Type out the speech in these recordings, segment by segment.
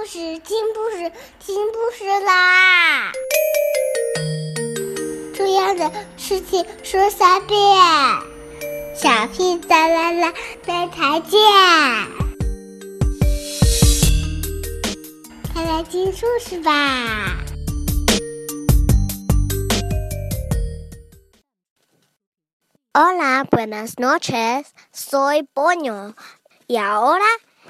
故事听故事听故事啦！重要的事情说三遍，小屁哒啦啦，明天见！快来听故事吧！Hola, buenas noches. Soy Boño. Y ahora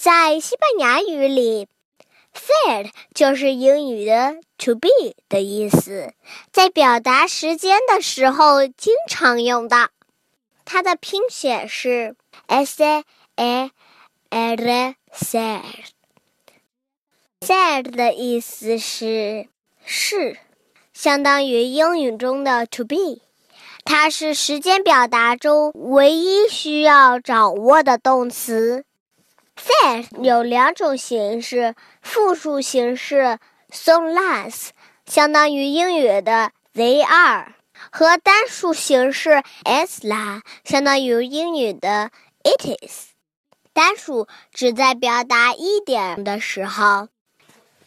在西班牙语里，ser 就是英语的 to be 的意思，在表达时间的时候经常用到。它的拼写是 s a r ser。ser 的意思是是，相当于英语中的 to be。它是时间表达中唯一需要掌握的动词。Ser 有两种形式，复数形式 son las，相当于英语的 they are，和单数形式 es la，相当于英语的 it is。单数只在表达一点的时候，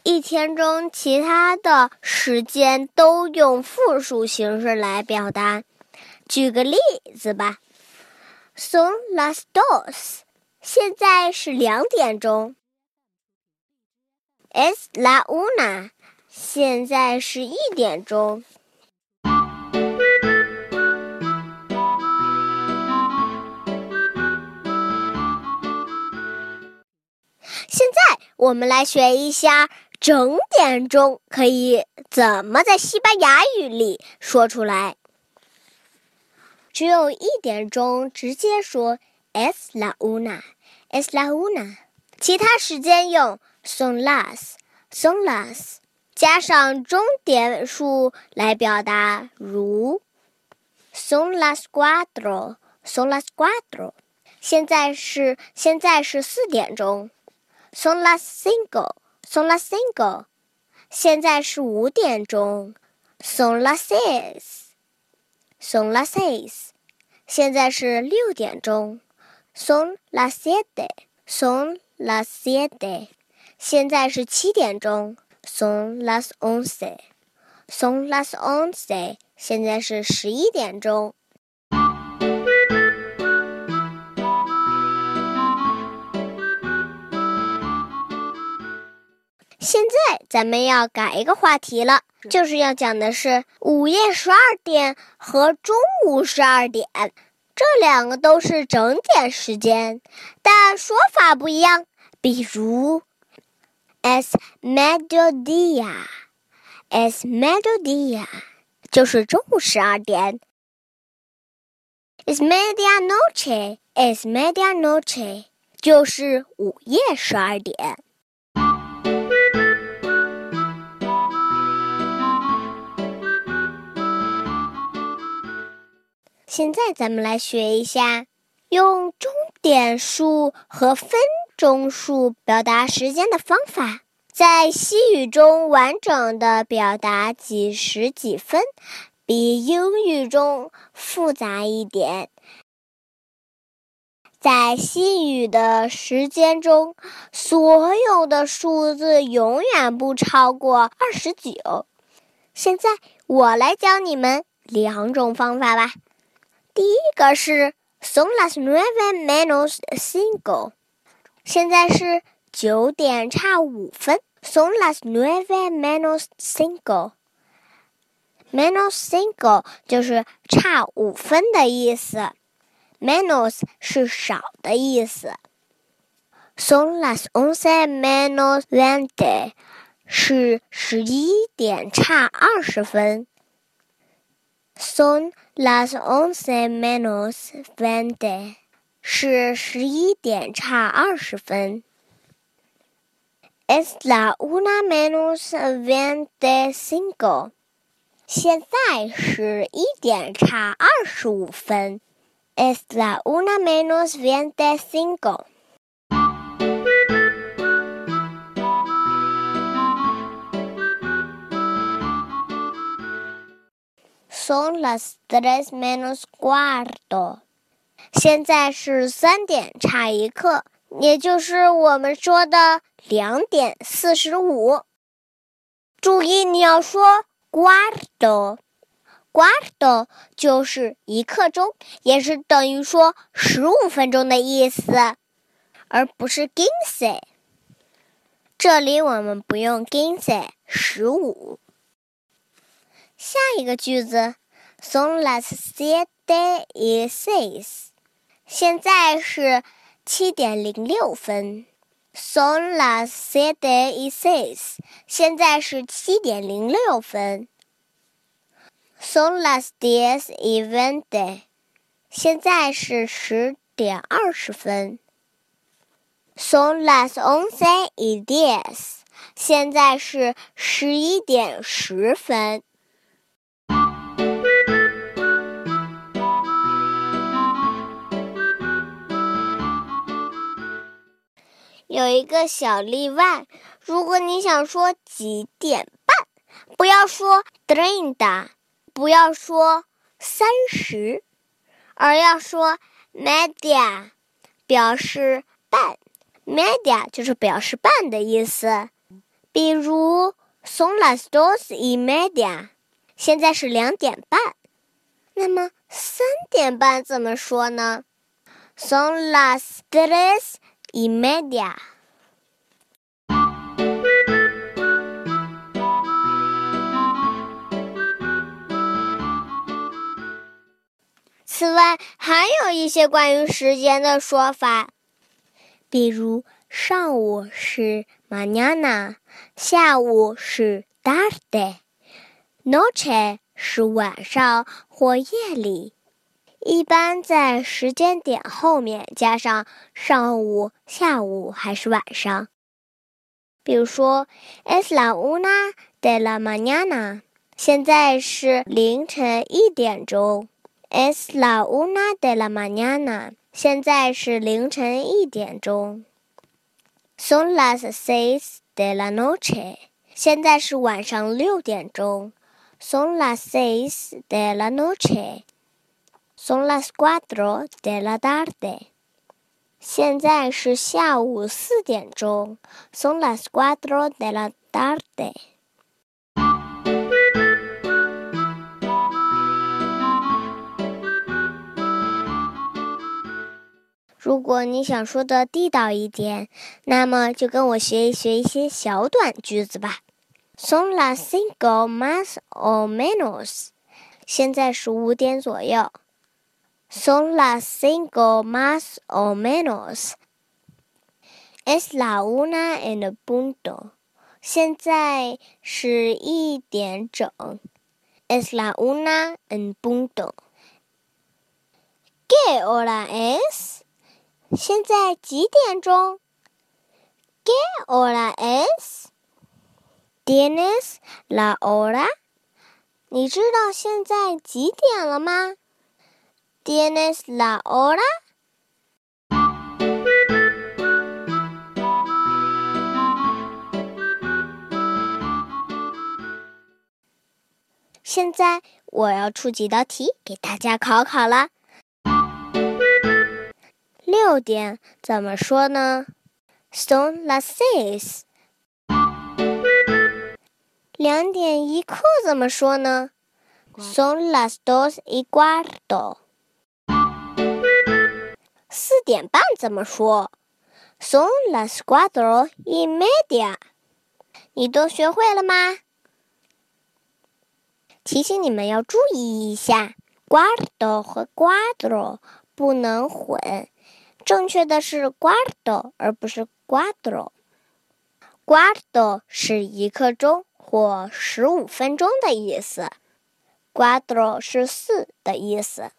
一天中其他的时间都用复数形式来表达。举个例子吧，son las dos。现在是两点钟。Es la una，现在是一点钟。现在我们来学一下整点钟可以怎么在西班牙语里说出来。只有一点钟，直接说。Es la una, es la una。其他时间用 son las, son las，加上钟点数来表达，如 son las cuatro, son las cuatro。现在是现在是四点钟，son las cinco, son las cinco。现在是五点钟，son las seis, son las seis。现在是六点钟。Son las siete, son las siete。现在是七点钟。Son las once, son las once。现在是十一点钟。现在咱们要改一个话题了，就是要讲的是午夜十二点和中午十二点。这两个都是整点时间，但说法不一样。比如，es mediodía，es mediodía 就是中午十二点。es medianoche，es medianoche 就是午夜十二点。现在咱们来学一下，用钟点数和分钟数表达时间的方法。在西语中完整的表达几时几分，比英语中复杂一点。在西语的时间中，所有的数字永远不超过二十九。现在我来教你们两种方法吧。第一个是 son las nueve menos cinco，现在是九点差五分。son las nueve menos cinco，menos cinco 就是差五分的意思，menos 是少的意思。son las once menos veinte 是十一点差二十分。son las once menos veinte，是十一点差二十分。 Es la una menos veinte cinco。现在是一点差二十五分。Es la una menos veinte Son las tres menos cuarto。现在是三点差一刻，也就是我们说的两点四十五。注意，你要说 cuarto，cuarto 就是一刻钟，也是等于说十五分钟的意思，而不是 quince。这里我们不用 quince，十五。下一个句子，Son las siete y seis。现在是七点零六分。Son las siete y seis。现在是七点零六分。Son las diez y veinte。现在是十点二十分。Son las once y diez。现在是十一点十分。有一个小例外，如果你想说几点半，不要说 treinta，不要说三十，而要说 media，表示半，media 就是表示半的意思。比如 son las dos y media，现在是两点半。那么三点半怎么说呢？son las tres。Y media。此外，还有一些关于时间的说法，比如上午是 mañana，下午是 tarde，noche 是晚上或夜里。一般在时间点后面加上上午、下午还是晚上。比如说，Es la una de la mañana，现在是凌晨一点钟。Es la una de la mañana，现在是凌晨一点钟。Son las seis de la noche，现在是晚上六点钟。Son las seis de la noche。Son las cuatro de la tarde。现在是下午四点钟。Son las cuatro de la tarde。如果你想说的地道一点，那么就跟我学一学一些小短句子吧。Son las cinco más o menos。现在是五点左右。Son las cinco más o menos. Es la una en punto. 现在是一点整。Es la una en punto. ¿Qué hora es? 现在几点钟？¿Qué hora es? ¿Tienes la hora? 你知道现在几点了吗 ？¿Tienes la hora? 现在我要出几道题给大家考考了。六点怎么说呢？Son las seis。两点一刻怎么说呢？Son las dos y cuarto。四点半怎么说？Son las cuatro y media。你都学会了吗？提醒你们要注意一下，cuarto 和 cuatro 不能混，正确的是 cuarto 而不是 cuatro。cuarto 是一刻钟或十五分钟的意思，cuatro 是四的意思。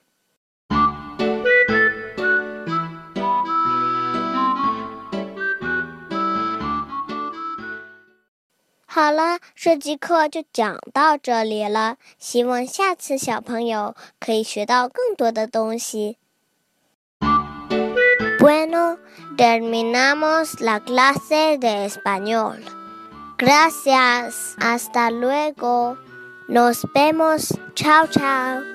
好了，这节课就讲到这里了。希望下次小朋友可以学到更多的东西。Bueno, terminamos la clase de español. Gracias. Hasta luego. Nos vemos. Chao, chao.